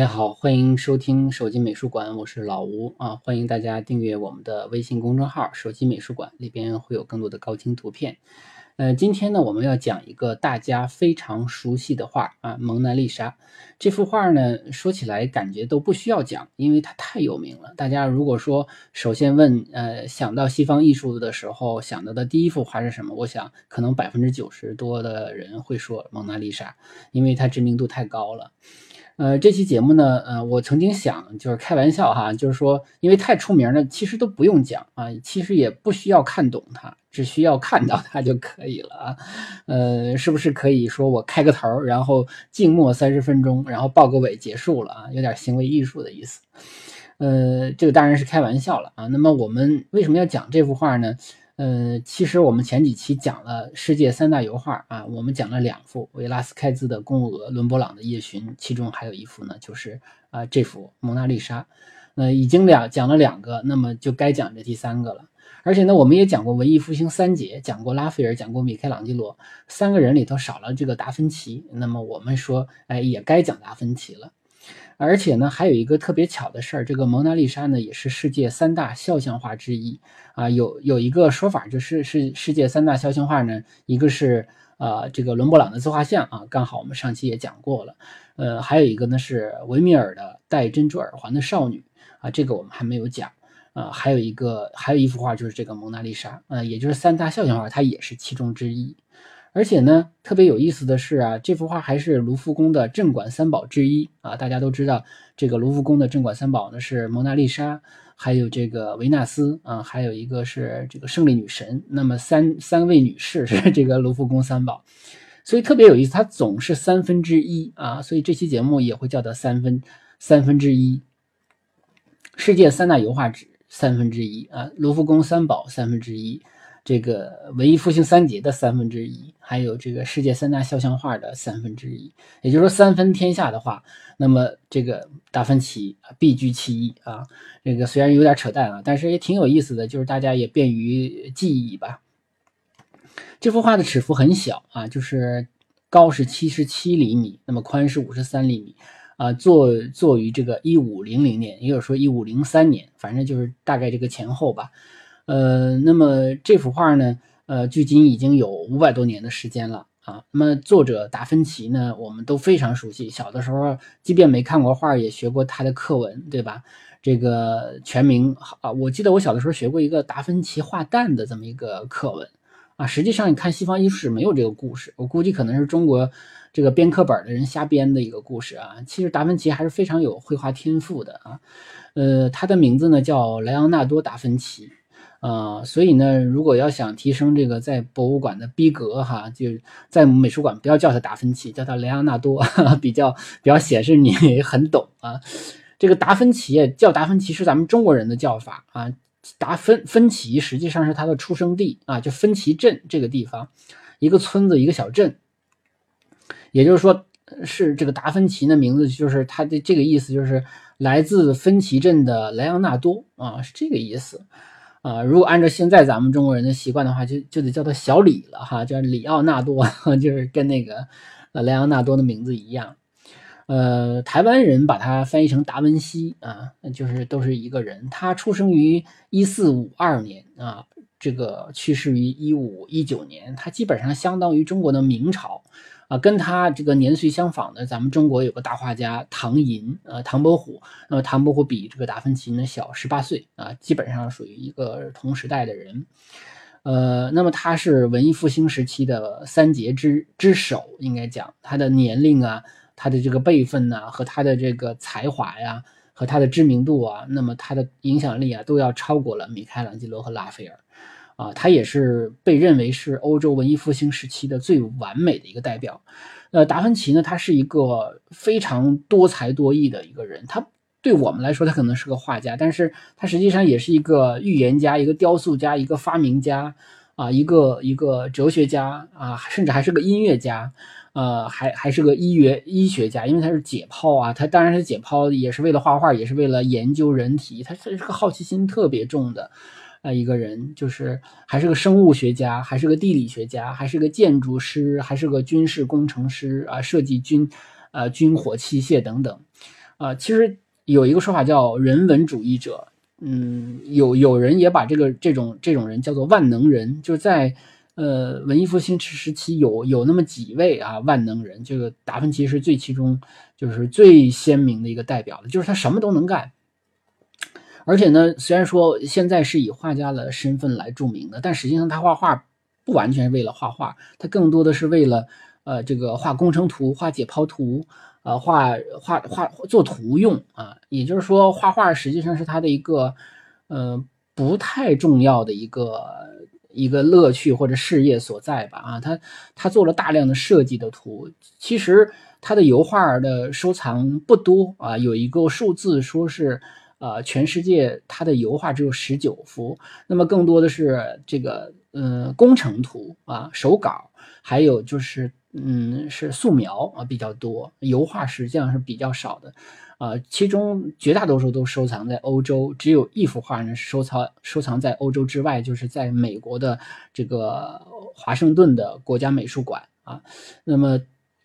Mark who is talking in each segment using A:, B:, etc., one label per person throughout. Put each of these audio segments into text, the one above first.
A: 大家好，欢迎收听手机美术馆，我是老吴啊，欢迎大家订阅我们的微信公众号“手机美术馆”，里边会有更多的高清图片。呃，今天呢，我们要讲一个大家非常熟悉的画啊，《蒙娜丽莎》这幅画呢，说起来感觉都不需要讲，因为它太有名了。大家如果说首先问，呃，想到西方艺术的时候，想到的第一幅画是什么？我想可能百分之九十多的人会说《蒙娜丽莎》，因为它知名度太高了。呃，这期节目呢，呃，我曾经想就是开玩笑哈，就是说，因为太出名了，其实都不用讲啊，其实也不需要看懂它，只需要看到它就可以了啊。呃，是不是可以说我开个头，然后静默三十分钟，然后报个尾结束了啊？有点行为艺术的意思。呃，这个当然是开玩笑了啊。那么我们为什么要讲这幅画呢？呃，其实我们前几期讲了世界三大油画啊，我们讲了两幅，维拉斯开兹的《宫娥》，伦勃朗的《夜巡》，其中还有一幅呢，就是啊这幅《蒙娜丽莎》。呃，已经两讲了两个，那么就该讲这第三个了。而且呢，我们也讲过文艺复兴三杰，讲过拉斐尔，讲过米开朗基罗，三个人里头少了这个达芬奇，那么我们说，哎，也该讲达芬奇了。而且呢，还有一个特别巧的事儿，这个蒙娜丽莎呢，也是世界三大肖像画之一啊。有有一个说法，就是是世界三大肖像画呢，一个是呃这个伦勃朗的自画像啊，刚好我们上期也讲过了。呃，还有一个呢是维米尔的戴珍珠耳环的少女啊，这个我们还没有讲啊。还有一个还有一幅画就是这个蒙娜丽莎，呃，也就是三大肖像画，它也是其中之一。而且呢，特别有意思的是啊，这幅画还是卢浮宫的镇馆三宝之一啊。大家都知道，这个卢浮宫的镇馆三宝呢是蒙娜丽莎，还有这个维纳斯啊，还有一个是这个胜利女神。那么三三位女士是这个卢浮宫三宝，所以特别有意思，它总是三分之一啊。所以这期节目也会叫它三分三分之一，世界三大油画之三分之一啊，卢浮宫三宝三分之一。这个文艺复兴三杰的三分之一，还有这个世界三大肖像画的三分之一，也就是说三分天下的话，那么这个达芬奇必居其一啊。这个虽然有点扯淡啊，但是也挺有意思的，就是大家也便于记忆吧。这幅画的尺幅很小啊，就是高是七十七厘米，那么宽是五十三厘米啊。作作于这个一五零零年，也有说一五零三年，反正就是大概这个前后吧。呃，那么这幅画呢，呃，距今已经有五百多年的时间了啊。那么作者达芬奇呢，我们都非常熟悉，小的时候即便没看过画，也学过他的课文，对吧？这个全名啊，我记得我小的时候学过一个达芬奇画蛋的这么一个课文啊。实际上，你看西方艺术史没有这个故事，我估计可能是中国这个编课本的人瞎编的一个故事啊。其实达芬奇还是非常有绘画天赋的啊。呃，他的名字呢叫莱昂纳多·达芬奇。啊，所以呢，如果要想提升这个在博物馆的逼格哈，就在美术馆不要叫他达芬奇，叫他莱昂纳多，比较比较显示你 很懂啊。这个达芬奇叫达芬奇是咱们中国人的叫法啊。达芬芬奇实际上是他的出生地啊，就芬奇镇这个地方，一个村子一个小镇，也就是说是这个达芬奇的名字，就是他的这个意思，就是来自芬奇镇的莱昂纳多啊，是这个意思。啊，如果按照现在咱们中国人的习惯的话，就就得叫他小李了哈，叫里奥纳多，就是跟那个呃莱昂纳多的名字一样。呃，台湾人把它翻译成达文西啊，就是都是一个人。他出生于一四五二年啊，这个去世于一五一九年，他基本上相当于中国的明朝。啊，跟他这个年岁相仿的，咱们中国有个大画家唐寅，呃，唐伯虎。那么唐伯虎比这个达芬奇呢小十八岁啊，基本上属于一个同时代的人。呃，那么他是文艺复兴时期的三杰之之首，应该讲他的年龄啊，他的这个辈分呐，和他的这个才华呀，和他的知名度啊，那么他的影响力啊，都要超过了米开朗基罗和拉斐尔，啊，他也是被认为是欧洲文艺复兴时期的最完美的一个代表。呃，达芬奇呢，他是一个非常多才多艺的一个人，他。对我们来说，他可能是个画家，但是他实际上也是一个预言家、一个雕塑家、一个发明家啊，一个一个哲学家啊，甚至还是个音乐家，呃，还还是个医学医学家，因为他是解剖啊，他当然是解剖，也是为了画画，也是为了研究人体，他是个好奇心特别重的啊一个人，就是还是个生物学家，还是个地理学家，还是个建筑师，还是个军事工程师啊，设计军呃军火器械等等啊，其实。有一个说法叫人文主义者，嗯，有有人也把这个这种这种人叫做万能人，就是在呃文艺复兴时期有有那么几位啊万能人，这个达芬奇是最其中就是最鲜明的一个代表的，就是他什么都能干，而且呢，虽然说现在是以画家的身份来著名的，但实际上他画画不完全是为了画画，他更多的是为了呃这个画工程图、画解剖图。呃，画画画做图用啊，也就是说，画画实际上是他的一个，呃，不太重要的一个一个乐趣或者事业所在吧啊，他他做了大量的设计的图，其实他的油画的收藏不多啊，有一个数字说是，呃，全世界他的油画只有十九幅，那么更多的是这个，呃，工程图啊，手稿，还有就是。嗯，是素描啊比较多，油画实际上是比较少的，啊，其中绝大多数都收藏在欧洲，只有一幅画呢收藏收藏在欧洲之外，就是在美国的这个华盛顿的国家美术馆啊。那么，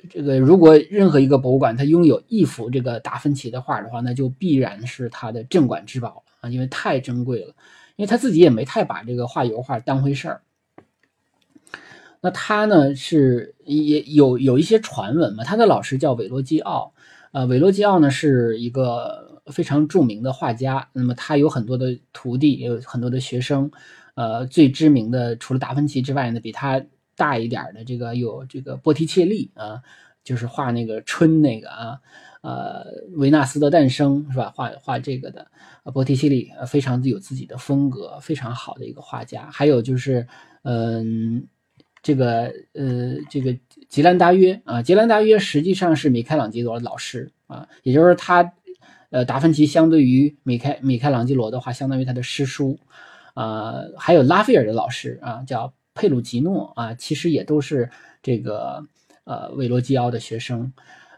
A: 这个如果任何一个博物馆它拥有一幅这个达芬奇的画的话，那就必然是它的镇馆之宝啊，因为太珍贵了，因为他自己也没太把这个画油画当回事儿。那他呢是也有有一些传闻嘛？他的老师叫韦罗基奥，呃，韦罗基奥呢是一个非常著名的画家。那么他有很多的徒弟，也有很多的学生。呃，最知名的除了达芬奇之外呢，比他大一点的这个有这个波提切利啊，就是画那个春那个啊，呃，维纳斯的诞生是吧？画画这个的波提切利，非常有自己的风格，非常好的一个画家。还有就是，嗯。这个呃，这个吉兰达约啊，吉兰达约实际上是米开朗基罗的老师啊，也就是他，呃，达芬奇相对于米开米开朗基罗的话，相当于他的师叔啊，还有拉斐尔的老师啊，叫佩鲁吉诺啊，其实也都是这个呃韦罗基奥的学生。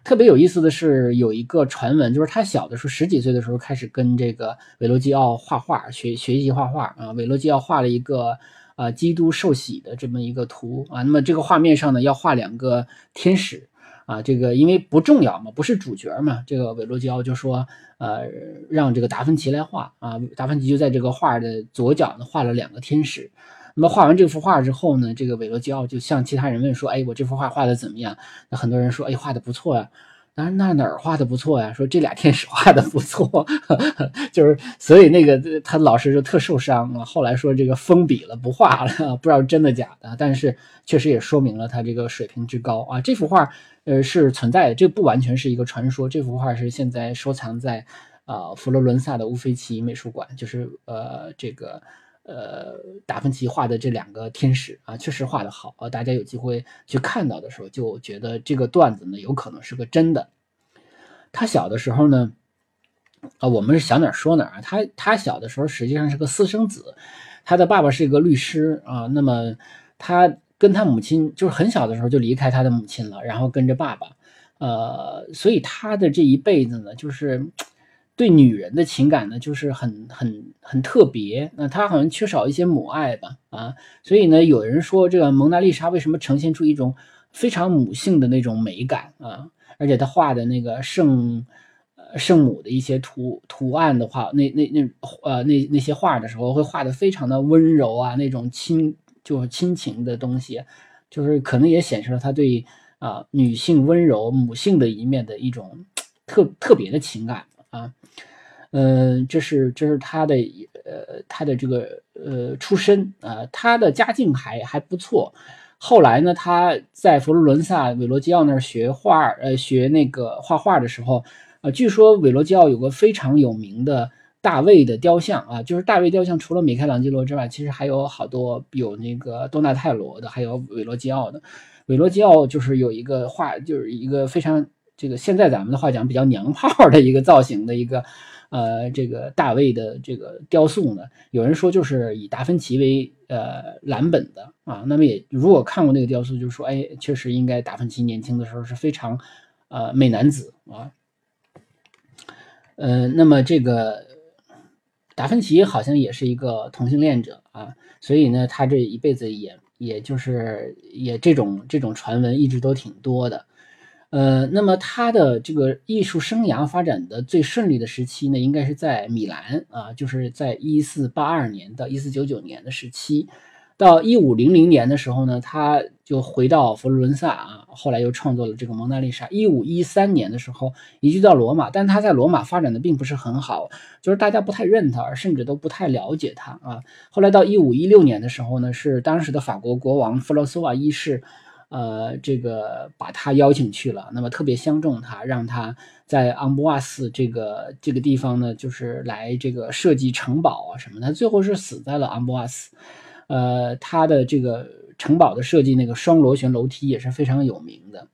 A: 特别有意思的是，有一个传闻，就是他小的时候十几岁的时候开始跟这个韦罗基奥画画，学学习画画啊，韦罗基奥画了一个。啊，基督受洗的这么一个图啊，那么这个画面上呢要画两个天使啊，这个因为不重要嘛，不是主角嘛，这个韦罗基奥就说，呃，让这个达芬奇来画啊，达芬奇就在这个画的左脚呢画了两个天使。那么画完这幅画之后呢，这个韦罗基奥就向其他人问说，哎，我这幅画画的怎么样？那很多人说，哎，画的不错呀。那那哪儿画的不错呀？说这俩天使画的不错，就是所以那个他老师就特受伤啊。后来说这个封笔了，不画了，不知道真的假的。但是确实也说明了他这个水平之高啊。这幅画呃是存在的，这不完全是一个传说。这幅画是现在收藏在啊佛罗伦萨的乌菲齐美术馆，就是呃这个。呃，达芬奇画的这两个天使啊，确实画的好啊。大家有机会去看到的时候，就觉得这个段子呢，有可能是个真的。他小的时候呢，啊，我们是想哪说哪啊。他他小的时候实际上是个私生子，他的爸爸是一个律师啊。那么他跟他母亲就是很小的时候就离开他的母亲了，然后跟着爸爸。呃，所以他的这一辈子呢，就是。对女人的情感呢，就是很很很特别。那他好像缺少一些母爱吧？啊，所以呢，有人说这个蒙娜丽莎为什么呈现出一种非常母性的那种美感啊？而且他画的那个圣呃圣母的一些图图案的话，那那那呃那那些画的时候，会画的非常的温柔啊，那种亲就是亲情的东西，就是可能也显示了他对啊女性温柔母性的一面的一种特特别的情感。啊，嗯，这是这是他的呃他的这个呃出身啊，他的家境还还不错。后来呢，他在佛罗伦萨韦罗基奥那儿学画，呃，学那个画画的时候，呃，据说韦罗基奥有个非常有名的大卫的雕像啊，就是大卫雕像，除了米开朗基罗之外，其实还有好多有那个多纳泰罗的，还有韦罗基奥的。韦罗基奥就是有一个画，就是一个非常这个现在咱们的话讲比较娘炮的一个造型的一个。呃，这个大卫的这个雕塑呢，有人说就是以达芬奇为呃蓝本的啊。那么也如果看过那个雕塑，就说哎，确实应该达芬奇年轻的时候是非常呃美男子啊。呃，那么这个达芬奇好像也是一个同性恋者啊，所以呢，他这一辈子也也就是也这种这种传闻一直都挺多的。呃，那么他的这个艺术生涯发展的最顺利的时期呢，应该是在米兰啊，就是在一四八二年到一四九九年的时期，到一五零零年的时候呢，他就回到佛罗伦萨啊，后来又创作了这个蒙娜丽莎。一五一三年的时候移居到罗马，但他在罗马发展的并不是很好，就是大家不太认他，甚至都不太了解他啊。后来到一五一六年的时候呢，是当时的法国国王弗洛斯瓦一世。呃，这个把他邀请去了，那么特别相中他，让他在昂布瓦斯这个这个地方呢，就是来这个设计城堡啊什么的。最后是死在了昂布瓦斯。呃，他的这个城堡的设计，那个双螺旋楼梯也是非常有名的。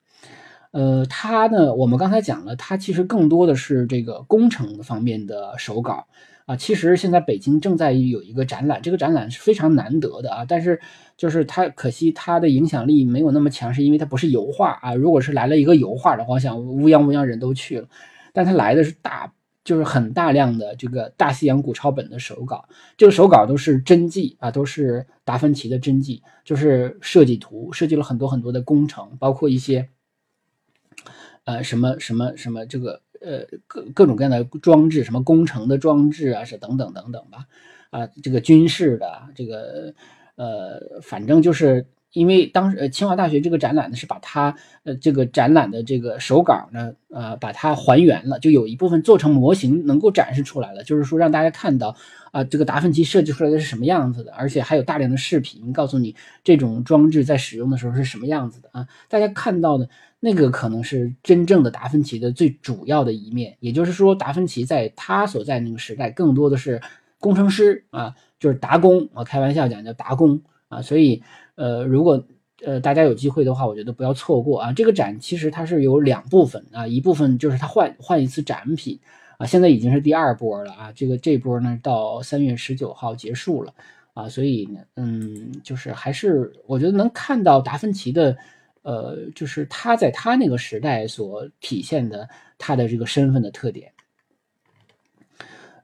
A: 呃，他呢，我们刚才讲了，他其实更多的是这个工程方面的手稿。啊，其实现在北京正在有一个展览，这个展览是非常难得的啊。但是就是它可惜它的影响力没有那么强，是因为它不是油画啊。如果是来了一个油画的话，我想乌泱乌泱人都去了。但它来的是大，就是很大量的这个大西洋古抄本的手稿，这个手稿都是真迹啊，都是达芬奇的真迹，就是设计图，设计了很多很多的工程，包括一些呃什么什么什么这个。呃，各各种各样的装置，什么工程的装置啊，是等等等等吧，啊，这个军事的，这个呃，反正就是因为当时呃清华大学这个展览呢，是把它呃这个展览的这个手稿呢，呃，把它还原了，就有一部分做成模型能够展示出来了，就是说让大家看到啊，这个达芬奇设计出来的是什么样子的，而且还有大量的视频告诉你这种装置在使用的时候是什么样子的啊，大家看到的。那个可能是真正的达芬奇的最主要的一面，也就是说，达芬奇在他所在那个时代，更多的是工程师啊，就是达工啊，开玩笑讲叫达工啊。所以，呃，如果呃大家有机会的话，我觉得不要错过啊。这个展其实它是有两部分啊，一部分就是它换换一次展品啊，现在已经是第二波了啊。这个这波呢到三月十九号结束了啊，所以呢，嗯，就是还是我觉得能看到达芬奇的。呃，就是他在他那个时代所体现的他的这个身份的特点。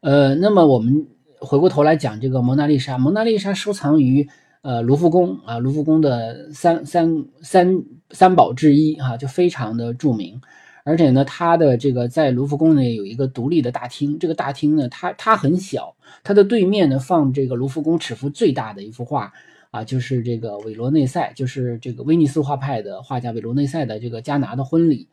A: 呃，那么我们回过头来讲这个蒙娜丽莎，蒙娜丽莎收藏于呃卢浮宫啊，卢浮宫的三三三三宝之一哈，就非常的著名。而且呢，它的这个在卢浮宫内有一个独立的大厅，这个大厅呢，它它很小，它的对面呢放这个卢浮宫尺幅最大的一幅画。啊，就是这个韦罗内塞，就是这个威尼斯画派的画家韦罗内塞的这个加拿的婚礼。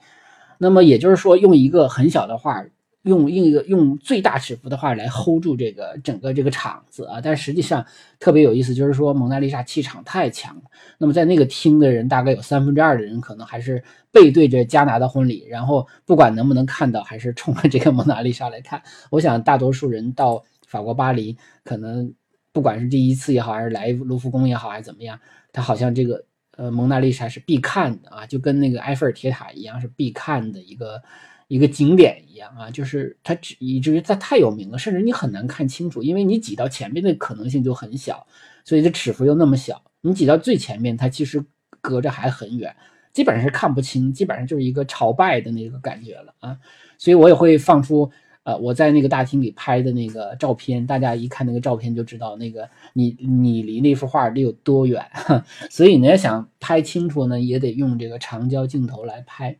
A: 那么也就是说，用一个很小的画，用用一个用最大尺幅的画来 hold 住这个整个这个场子啊。但实际上特别有意思，就是说蒙娜丽莎气场太强了。那么在那个厅的人，大概有三分之二的人可能还是背对着加拿的婚礼，然后不管能不能看到，还是冲着这个蒙娜丽莎来看。我想大多数人到法国巴黎可能。不管是第一次也好，还是来卢浮宫也好，还是怎么样，它好像这个呃蒙娜丽莎是必看的啊，就跟那个埃菲尔铁塔一样，是必看的一个一个景点一样啊，就是它以至于它太有名了，甚至你很难看清楚，因为你挤到前面的可能性就很小，所以这尺幅又那么小，你挤到最前面，它其实隔着还很远，基本上是看不清，基本上就是一个朝拜的那个感觉了啊，所以我也会放出。呃，我在那个大厅里拍的那个照片，大家一看那个照片就知道，那个你你离那幅画得有多远。所以你要想拍清楚呢，也得用这个长焦镜头来拍。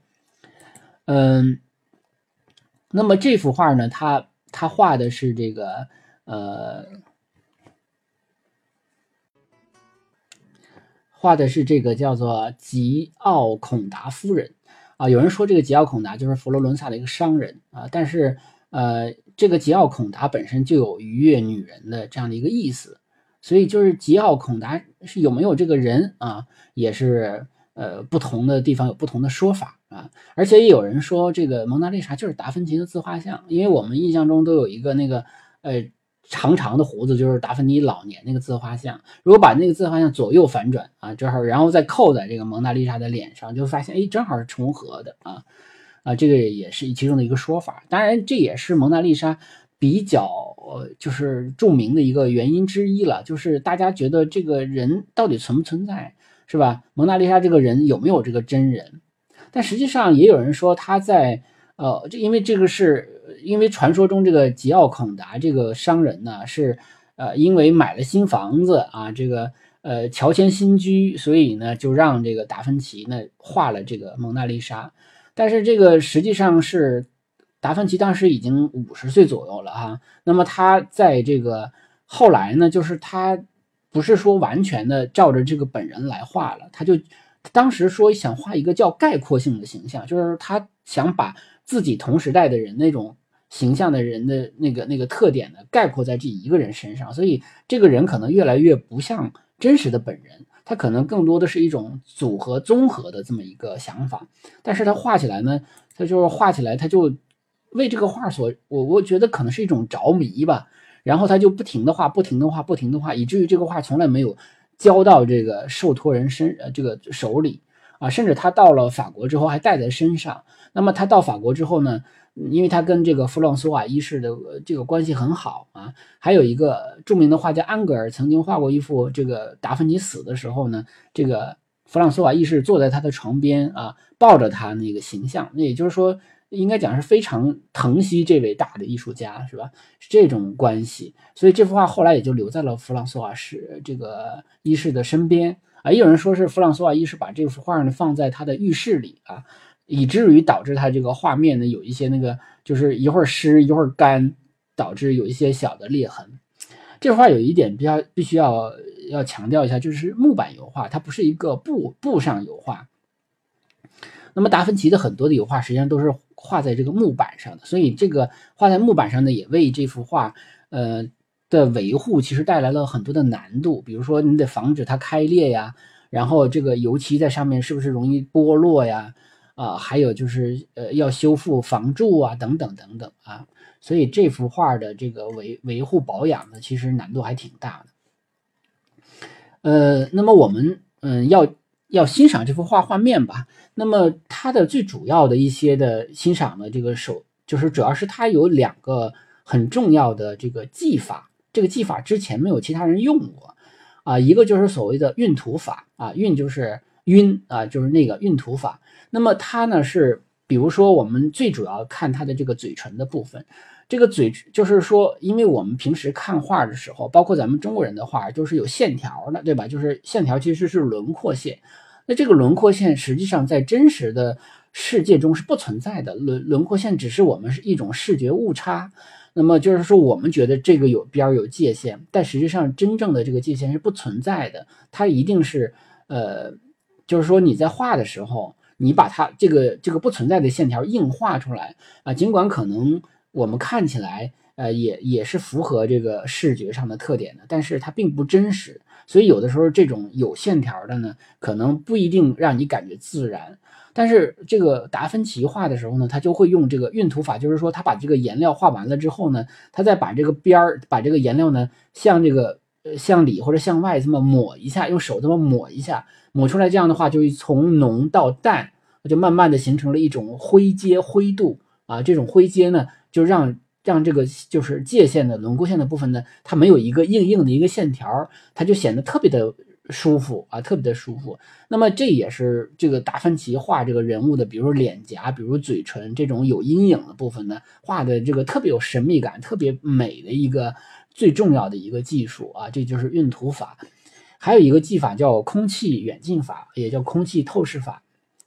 A: 嗯，那么这幅画呢，他他画的是这个呃，画的是这个叫做吉奥孔达夫人啊。有人说这个吉奥孔达就是佛罗伦萨的一个商人啊，但是。呃，这个桀骜孔达本身就有愉悦女人的这样的一个意思，所以就是桀骜孔达是有没有这个人啊，也是呃不同的地方有不同的说法啊。而且也有人说这个蒙娜丽莎就是达芬奇的自画像，因为我们印象中都有一个那个呃长长的胡子，就是达芬奇老年那个自画像。如果把那个自画像左右反转啊，正好然后再扣在这个蒙娜丽莎的脸上，就发现哎正好是重合的啊。啊，这个也是其中的一个说法，当然这也是蒙娜丽莎比较呃就是著名的一个原因之一了，就是大家觉得这个人到底存不存在，是吧？蒙娜丽莎这个人有没有这个真人？但实际上也有人说他在呃，这因为这个是因为传说中这个吉奥孔达这个商人呢是呃因为买了新房子啊，这个呃乔迁新居，所以呢就让这个达芬奇呢画了这个蒙娜丽莎。但是这个实际上是达芬奇当时已经五十岁左右了哈，那么他在这个后来呢，就是他不是说完全的照着这个本人来画了，他就当时说想画一个叫概括性的形象，就是他想把自己同时代的人那种形象的人的那个那个特点呢概括在这一个人身上，所以这个人可能越来越不像真实的本人。它可能更多的是一种组合综合的这么一个想法，但是它画起来呢，它就是画起来，它就为这个画所我我觉得可能是一种着迷吧，然后他就不停的画，不停的画，不停的画，以至于这个画从来没有交到这个受托人身呃这个手里啊，甚至他到了法国之后还带在身上。那么他到法国之后呢？因为他跟这个弗朗索瓦一世的这个关系很好啊，还有一个著名的画家安格尔曾经画过一幅这个达芬奇死的时候呢，这个弗朗索瓦一世坐在他的床边啊，抱着他那个形象，那也就是说，应该讲是非常疼惜这位大的艺术家，是吧？是这种关系，所以这幅画后来也就留在了弗朗索瓦世这个一世的身边啊。也有人说是弗朗索瓦一世把这幅画呢放在他的浴室里啊。以至于导致它这个画面呢有一些那个，就是一会儿湿一会儿干，导致有一些小的裂痕。这幅画有一点比较必须要要强调一下，就是木板油画，它不是一个布布上油画。那么达芬奇的很多的油画实际上都是画在这个木板上的，所以这个画在木板上呢，也为这幅画呃的维护其实带来了很多的难度。比如说你得防止它开裂呀，然后这个油漆在上面是不是容易剥落呀？啊，还有就是呃，要修复房柱啊，等等等等啊，所以这幅画的这个维维护保养呢，其实难度还挺大的。呃，那么我们嗯要要欣赏这幅画画面吧，那么它的最主要的一些的欣赏的这个手，就是主要是它有两个很重要的这个技法，这个技法之前没有其他人用过啊，一个就是所谓的晕涂法啊，晕就是晕啊，就是那个晕涂法。那么它呢是，比如说我们最主要看它的这个嘴唇的部分，这个嘴就是说，因为我们平时看画的时候，包括咱们中国人的画，都是有线条的，对吧？就是线条其实是轮廓线，那这个轮廓线实际上在真实的世界中是不存在的，轮轮廓线只是我们是一种视觉误差。那么就是说，我们觉得这个有边儿有界限，但实际上真正的这个界限是不存在的，它一定是呃，就是说你在画的时候。你把它这个这个不存在的线条硬画出来啊，尽管可能我们看起来呃也也是符合这个视觉上的特点的，但是它并不真实。所以有的时候这种有线条的呢，可能不一定让你感觉自然。但是这个达芬奇画的时候呢，他就会用这个晕涂法，就是说他把这个颜料画完了之后呢，他再把这个边儿把这个颜料呢向这个呃向里或者向外这么抹一下，用手这么抹一下。抹出来这样的话，就是从浓到淡，就慢慢的形成了一种灰阶灰度啊。这种灰阶呢，就让让这个就是界限的轮廓线的部分呢，它没有一个硬硬的一个线条，它就显得特别的舒服啊，特别的舒服。那么这也是这个达芬奇画这个人物的，比如脸颊，比如嘴唇这种有阴影的部分呢，画的这个特别有神秘感、特别美的一个最重要的一个技术啊，这就是晕涂法。还有一个技法叫空气远近法，也叫空气透视法。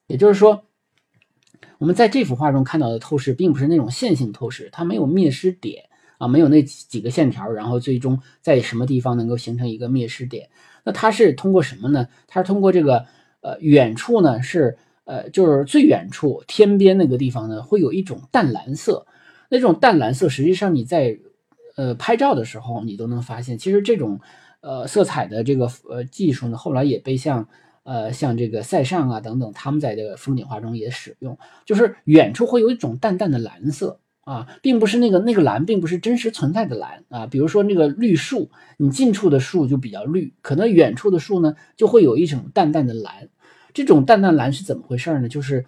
A: 也就是说，我们在这幅画中看到的透视，并不是那种线性透视，它没有灭失点啊，没有那几个线条，然后最终在什么地方能够形成一个灭失点。那它是通过什么呢？它是通过这个呃远处呢是呃就是最远处天边那个地方呢会有一种淡蓝色。那种淡蓝色，实际上你在呃拍照的时候，你都能发现，其实这种呃色彩的这个呃技术呢，后来也被像呃像这个塞尚啊等等，他们在这个风景画中也使用，就是远处会有一种淡淡的蓝色。啊，并不是那个那个蓝，并不是真实存在的蓝啊。比如说那个绿树，你近处的树就比较绿，可能远处的树呢就会有一种淡淡的蓝。这种淡淡蓝是怎么回事呢？就是，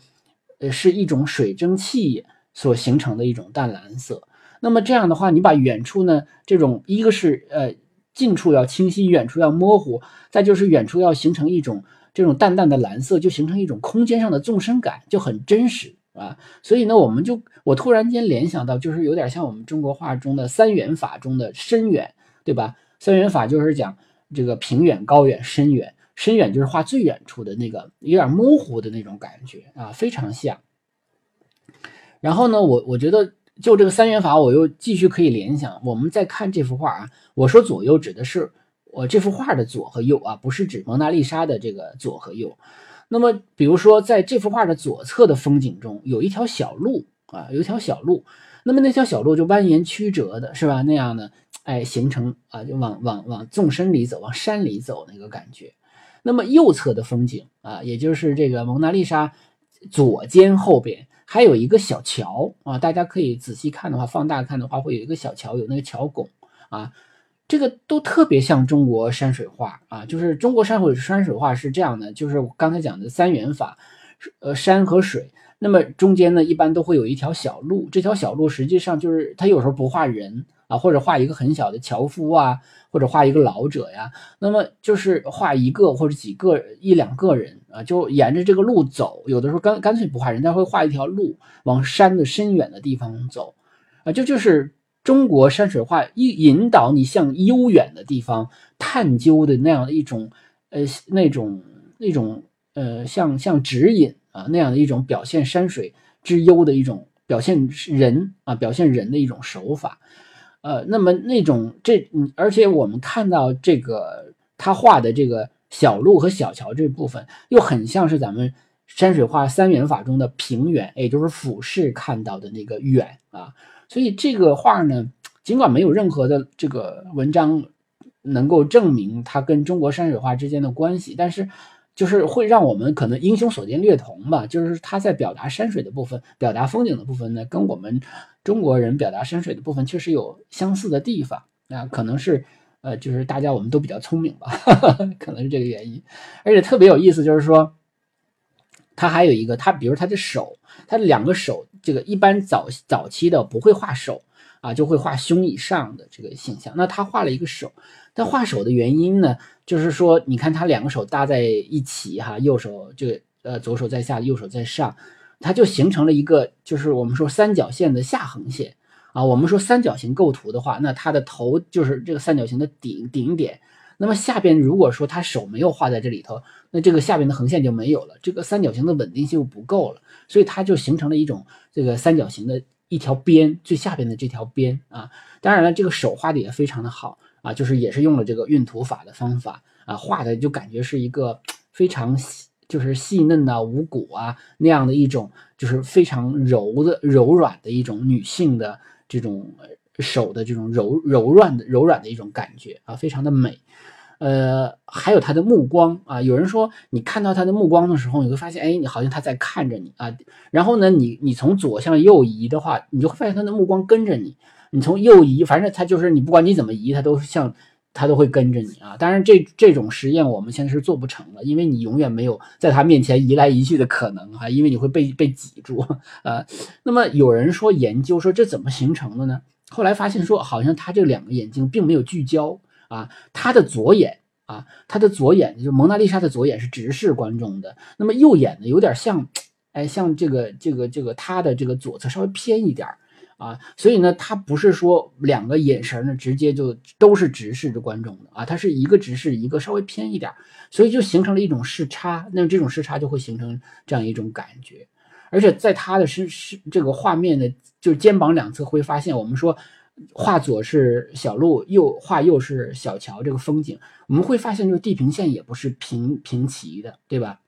A: 呃，是一种水蒸气所形成的一种淡蓝色。那么这样的话，你把远处呢这种一个是呃近处要清晰，远处要模糊，再就是远处要形成一种这种淡淡的蓝色，就形成一种空间上的纵深感，就很真实。啊，所以呢，我们就我突然间联想到，就是有点像我们中国画中的三远法中的深远，对吧？三远法就是讲这个平远、高远、深远，深远就是画最远处的那个有点模糊的那种感觉啊，非常像。然后呢，我我觉得就这个三元法，我又继续可以联想，我们再看这幅画啊，我说左右指的是我这幅画的左和右啊，不是指蒙娜丽莎的这个左和右。那么，比如说，在这幅画的左侧的风景中，有一条小路啊，有一条小路。那么那条小路就蜿蜒曲折的，是吧？那样的，哎，形成啊，就往往往纵深里走，往山里走那个感觉。那么右侧的风景啊，也就是这个蒙娜丽莎左肩后边还有一个小桥啊，大家可以仔细看的话，放大看的话，会有一个小桥，有那个桥拱啊。这个都特别像中国山水画啊，就是中国山水山水画是这样的，就是我刚才讲的三元法，呃，山和水，那么中间呢一般都会有一条小路，这条小路实际上就是它有时候不画人啊，或者画一个很小的樵夫啊，或者画一个老者呀，那么就是画一个或者几个一两个人啊，就沿着这个路走，有的时候干干脆不画人，他会画一条路往山的深远的地方走，啊，这就是。中国山水画一引导你向悠远的地方探究的那样的一种，呃，那种那种呃，像像指引啊那样的一种表现山水之幽的一种表现人啊表现人的一种手法，呃，那么那种这嗯，而且我们看到这个他画的这个小路和小桥这部分，又很像是咱们山水画三元法中的平远，也就是俯视看到的那个远啊。所以这个画呢，尽管没有任何的这个文章能够证明它跟中国山水画之间的关系，但是就是会让我们可能英雄所见略同吧。就是他在表达山水的部分、表达风景的部分呢，跟我们中国人表达山水的部分确实有相似的地方。那可能是呃，就是大家我们都比较聪明吧，可能是这个原因。而且特别有意思，就是说他还有一个，他比如他的手，他的两个手。这个一般早早期的不会画手啊，就会画胸以上的这个形象。那他画了一个手，他画手的原因呢，就是说，你看他两个手搭在一起哈，右手这个呃左手在下，右手在上，它就形成了一个就是我们说三角线的下横线啊。我们说三角形构图的话，那它的头就是这个三角形的顶顶点。那么下边如果说他手没有画在这里头，那这个下边的横线就没有了，这个三角形的稳定性就不够了，所以它就形成了一种这个三角形的一条边，最下边的这条边啊。当然了，这个手画的也非常的好啊，就是也是用了这个运图法的方法啊，画的就感觉是一个非常，就是细嫩啊、无骨啊那样的一种，就是非常柔的、柔软的一种女性的这种手的这种柔柔软的、柔软的一种感觉啊，非常的美。呃，还有他的目光啊，有人说你看到他的目光的时候，你会发现，哎，你好像他在看着你啊。然后呢，你你从左向右移的话，你就会发现他的目光跟着你。你从右移，反正他就是你，不管你怎么移，他都是像他都会跟着你啊。当然，这这种实验我们现在是做不成了，因为你永远没有在他面前移来移去的可能啊，因为你会被被挤住啊。那么有人说研究说这怎么形成的呢？后来发现说，好像他这两个眼睛并没有聚焦。啊，他的左眼啊，他的左眼就蒙娜丽莎的左眼是直视观众的，那么右眼呢，有点像，哎，像这个这个这个他的这个左侧稍微偏一点啊，所以呢，他不是说两个眼神呢直接就都是直视着观众的啊，他是一个直视，一个稍微偏一点所以就形成了一种视差，那这种视差就会形成这样一种感觉，而且在他的身是这个画面的就是肩膀两侧会发现，我们说。画左是小路，右画右是小桥，这个风景我们会发现，这个地平线也不是平平齐的，对吧？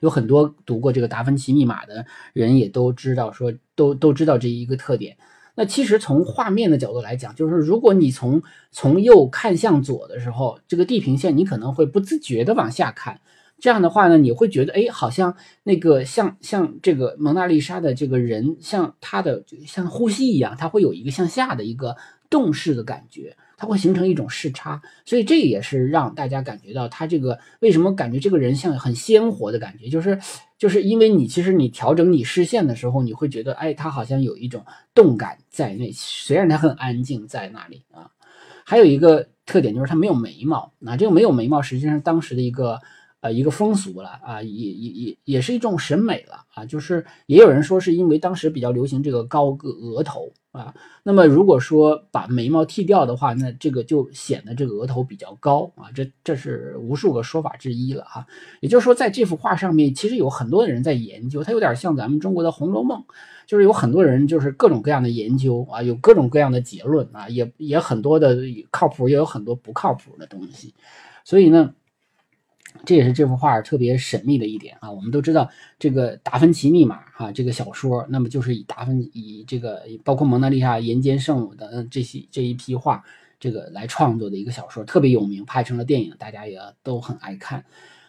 A: 有很多读过这个达芬奇密码的人也都知道，说都都知道这一个特点。那其实从画面的角度来讲，就是如果你从从右看向左的时候，这个地平线你可能会不自觉的往下看。这样的话呢，你会觉得，哎，好像那个像像这个蒙娜丽莎的这个人，像他的像呼吸一样，他会有一个向下的一个动势的感觉，它会形成一种视差，所以这也是让大家感觉到他这个为什么感觉这个人像很鲜活的感觉，就是就是因为你其实你调整你视线的时候，你会觉得，哎，他好像有一种动感在内，虽然他很安静在那里啊。还有一个特点就是他没有眉毛，那这个没有眉毛实际上当时的一个。呃，一个风俗了啊，也也也也是一种审美了啊，就是也有人说是因为当时比较流行这个高个额头啊，那么如果说把眉毛剃掉的话，那这个就显得这个额头比较高啊，这这是无数个说法之一了哈。也就是说，在这幅画上面，其实有很多人在研究，它有点像咱们中国的《红楼梦》，就是有很多人就是各种各样的研究啊，有各种各样的结论啊，也也很多的靠谱，也有很多不靠谱的东西，所以呢。这也是这幅画特别神秘的一点啊！我们都知道这个《达芬奇密码》哈，这个小说，那么就是以达芬以这个包括蒙娜丽莎、人间圣母的这些这一批画，这个来创作的一个小说，特别有名，拍成了电影，大家也都很爱看。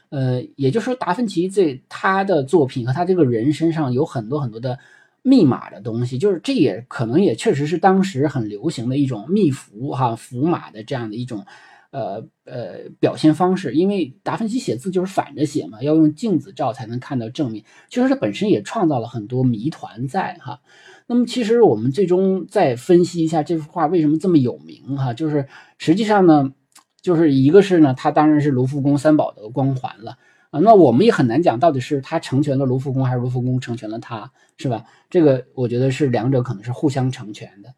A: 呃，也就是说，达芬奇这他的作品和他这个人身上有很多很多的密码的东西，就是这也可能也确实是当时很流行的一种密符哈符码的这样的一种。呃呃，表现方式，因为达芬奇写字就是反着写嘛，要用镜子照才能看到正面。其实它本身也创造了很多谜团在哈。那么其实我们最终再分析一下这幅画为什么这么有名哈，就是实际上呢，就是一个是呢，它当然是卢浮宫三宝的光环了啊。那我们也很难讲到底是他成全了卢浮宫，还是卢浮宫成全了他，是吧？这个我觉得是两者可能是互相成全的。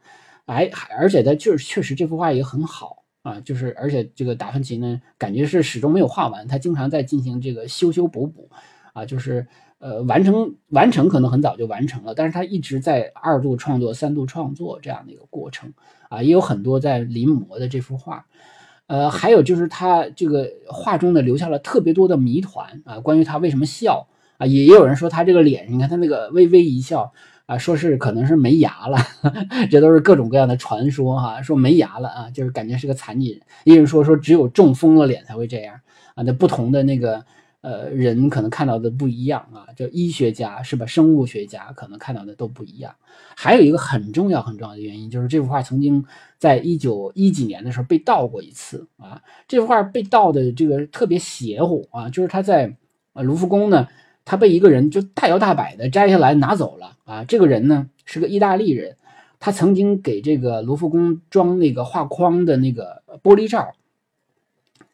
A: 哎，而且它就是确实这幅画也很好。啊，就是而且这个达芬奇呢，感觉是始终没有画完，他经常在进行这个修修补补，啊，就是呃完成完成可能很早就完成了，但是他一直在二度创作、三度创作这样的一个过程，啊，也有很多在临摹的这幅画，呃，还有就是他这个画中呢留下了特别多的谜团啊，关于他为什么笑啊，也也有人说他这个脸，你看他那个微微一笑。啊，说是可能是没牙了，这都是各种各样的传说哈。说没牙了啊，就是感觉是个残疾人。也有人说说只有中风了脸才会这样啊。那不同的那个呃人可能看到的不一样啊。就医学家是吧，生物学家可能看到的都不一样。还有一个很重要很重要的原因，就是这幅画曾经在一九一几年的时候被盗过一次啊。这幅画被盗的这个特别邪乎啊，就是他在呃卢浮宫呢。他被一个人就大摇大摆的摘下来拿走了啊！这个人呢是个意大利人，他曾经给这个卢浮宫装那个画框的那个玻璃罩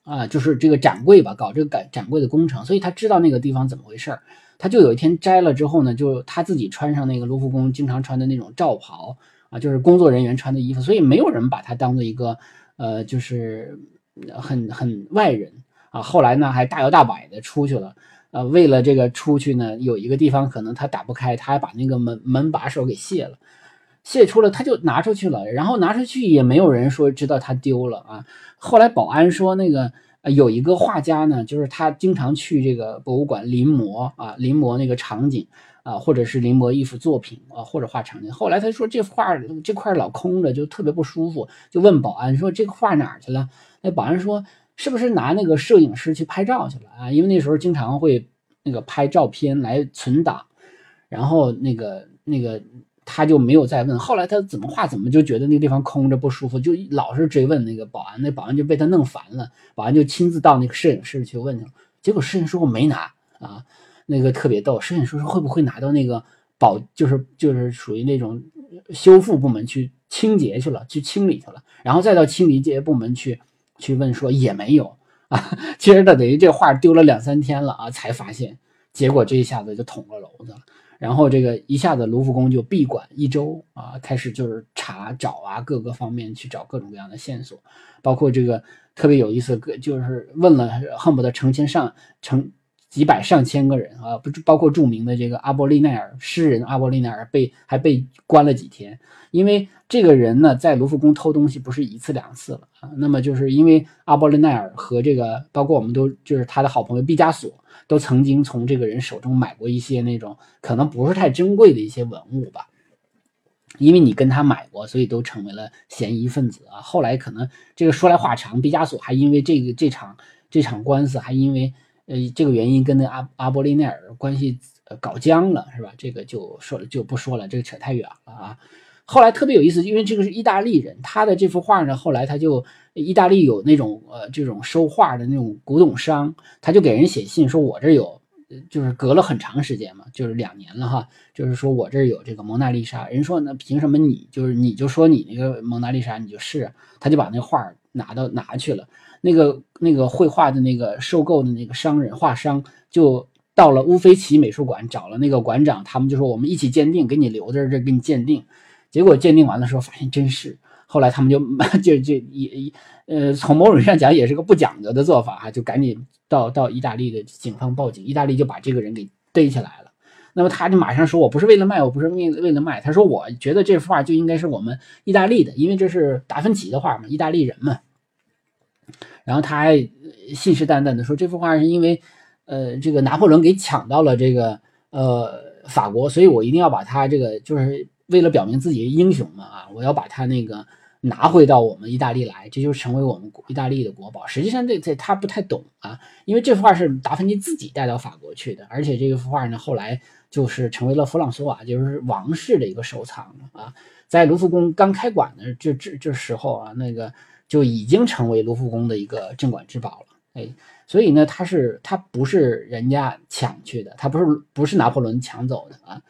A: 啊，就是这个展柜吧，搞这个展展柜的工程，所以他知道那个地方怎么回事他就有一天摘了之后呢，就他自己穿上那个卢浮宫经常穿的那种罩袍啊，就是工作人员穿的衣服，所以没有人把他当做一个呃，就是很很外人啊。后来呢，还大摇大摆的出去了。呃，为了这个出去呢，有一个地方可能他打不开，他还把那个门门把手给卸了，卸出了他就拿出去了，然后拿出去也没有人说知道他丢了啊。后来保安说那个有一个画家呢，就是他经常去这个博物馆临摹啊，临摹那个场景啊，或者是临摹一幅作品啊，或者画场景。后来他说这画这块老空着，就特别不舒服，就问保安说这个画哪儿去了？那保安说。是不是拿那个摄影师去拍照去了啊？因为那时候经常会那个拍照片来存档，然后那个那个他就没有再问。后来他怎么画怎么就觉得那个地方空着不舒服，就老是追问那个保安，那保安就被他弄烦了，保安就亲自到那个摄影师去问去了。结果摄影师说我没拿啊，那个特别逗。摄影师说会不会拿到那个保就是就是属于那种修复部门去清洁去了，去清理去了，然后再到清理这些部门去。去问说也没有。啊，其实他等于这画丢了两三天了啊，才发现，结果这一下子就捅了娄子，然后这个一下子卢浮宫就闭馆一周啊，开始就是查找啊，各个方面去找各种各样的线索，包括这个特别有意思，就是问了恨不得成千上成几百上千个人啊，不包括著名的这个阿波利奈尔诗人阿波利奈尔被还被关了几天，因为这个人呢在卢浮宫偷东西不是一次两次了啊。那么就是因为阿波利奈尔和这个包括我们都就是他的好朋友毕加索都曾经从这个人手中买过一些那种可能不是太珍贵的一些文物吧。因为你跟他买过，所以都成为了嫌疑分子啊。后来可能这个说来话长，毕加索还因为这个这场这场官司，还因为呃这个原因跟那阿阿波利奈尔关系搞僵了，是吧？这个就说就不说了，这个扯太远了啊。后来特别有意思，因为这个是意大利人，他的这幅画呢，后来他就意大利有那种呃这种收画的那种古董商，他就给人写信说，我这有。就是隔了很长时间嘛，就是两年了哈。就是说我这儿有这个蒙娜丽莎，人说那凭什么你就是你就说你那个蒙娜丽莎你就是，他就把那画拿到拿去了。那个那个绘画的那个收购的那个商人画商就到了乌菲齐美术馆找了那个馆长，他们就说我们一起鉴定，给你留在这给你鉴定。结果鉴定完了之后发现真是，后来他们就 就就也呃从某种意义上讲也是个不讲究的做法哈，就赶紧。到到意大利的警方报警，意大利就把这个人给逮起来了。那么他就马上说：“我不是为了卖，我不是为为了卖。”他说：“我觉得这幅画就应该是我们意大利的，因为这是达芬奇的画嘛，意大利人嘛。”然后他还信誓旦旦的说：“这幅画是因为，呃，这个拿破仑给抢到了这个呃法国，所以我一定要把他这个就是为了表明自己的英雄嘛啊，我要把他那个。”拿回到我们意大利来，这就成为我们意大利的国宝。实际上，这这他不太懂啊，因为这幅画是达芬奇自己带到法国去的，而且这幅画呢，后来就是成为了弗朗索瓦，就是王室的一个收藏啊。在卢浮宫刚开馆的这这这时候啊，那个就已经成为卢浮宫的一个镇馆之宝了。哎，所以呢，它是它不是人家抢去的，它不是不是拿破仑抢走的啊。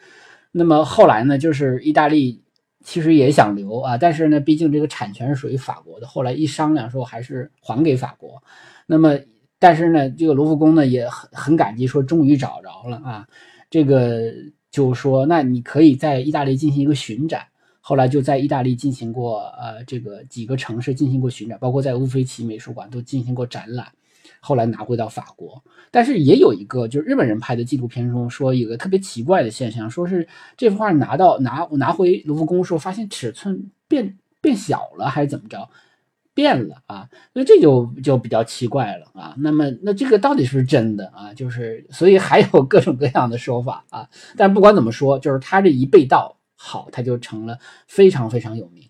A: 那么后来呢，就是意大利。其实也想留啊，但是呢，毕竟这个产权是属于法国的。后来一商量说，还是还给法国。那么，但是呢，这个卢浮宫呢也很很感激，说终于找着了啊。这个就说，那你可以在意大利进行一个巡展。后来就在意大利进行过呃这个几个城市进行过巡展，包括在乌菲齐美术馆都进行过展览。后来拿回到法国，但是也有一个，就是日本人拍的纪录片中说，有个特别奇怪的现象，说是这幅画拿到拿拿回卢浮宫时候，发现尺寸变变小了，还是怎么着，变了啊？所以这就就比较奇怪了啊。那么那这个到底是不是真的啊？就是所以还有各种各样的说法啊。但不管怎么说，就是他这一被盗好，他就成了非常非常有名，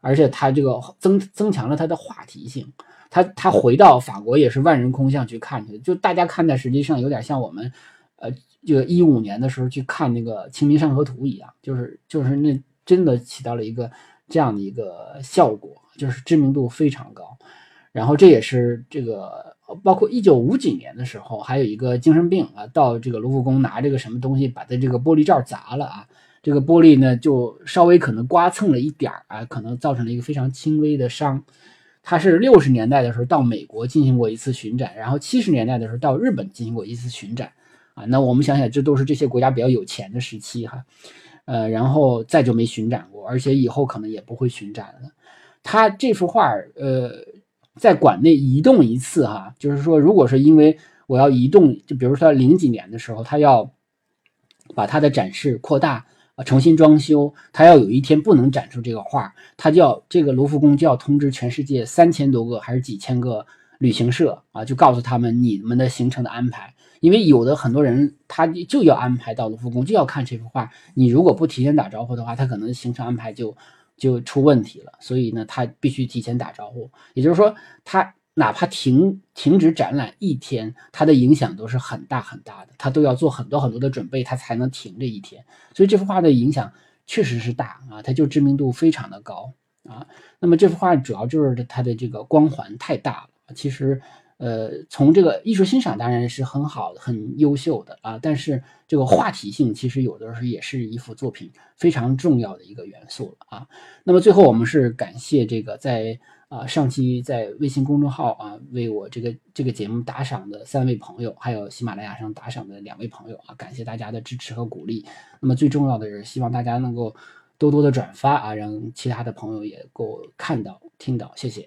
A: 而且他这个增增强了他的话题性。他他回到法国也是万人空巷去看去，就大家看的实际上有点像我们，呃，就一五年的时候去看那个《清明上河图》一样，就是就是那真的起到了一个这样的一个效果，就是知名度非常高。然后这也是这个包括一九五几年的时候，还有一个精神病啊，到这个卢浮宫拿这个什么东西把他这个玻璃罩砸了啊，这个玻璃呢就稍微可能刮蹭了一点儿啊，可能造成了一个非常轻微的伤。他是六十年代的时候到美国进行过一次巡展，然后七十年代的时候到日本进行过一次巡展，啊，那我们想想，这都是这些国家比较有钱的时期哈，呃，然后再就没巡展过，而且以后可能也不会巡展了。他这幅画呃，在馆内移动一次哈，就是说，如果是因为我要移动，就比如说零几年的时候，他要把他的展示扩大。啊，重新装修，他要有一天不能展出这个画，他就要这个卢浮宫就要通知全世界三千多个还是几千个旅行社啊，就告诉他们你们的行程的安排，因为有的很多人他就要安排到卢浮宫，就要看这幅画，你如果不提前打招呼的话，他可能行程安排就就出问题了，所以呢，他必须提前打招呼，也就是说他。哪怕停停止展览一天，它的影响都是很大很大的，他都要做很多很多的准备，他才能停这一天。所以这幅画的影响确实是大啊，它就知名度非常的高啊。那么这幅画主要就是它的这个光环太大了，其实。呃，从这个艺术欣赏当然是很好、很优秀的啊，但是这个话题性其实有的时候也是一幅作品非常重要的一个元素了啊。那么最后我们是感谢这个在啊上期在微信公众号啊为我这个这个节目打赏的三位朋友，还有喜马拉雅上打赏的两位朋友啊，感谢大家的支持和鼓励。那么最重要的是希望大家能够多多的转发啊，让其他的朋友也够看到、听到，谢谢。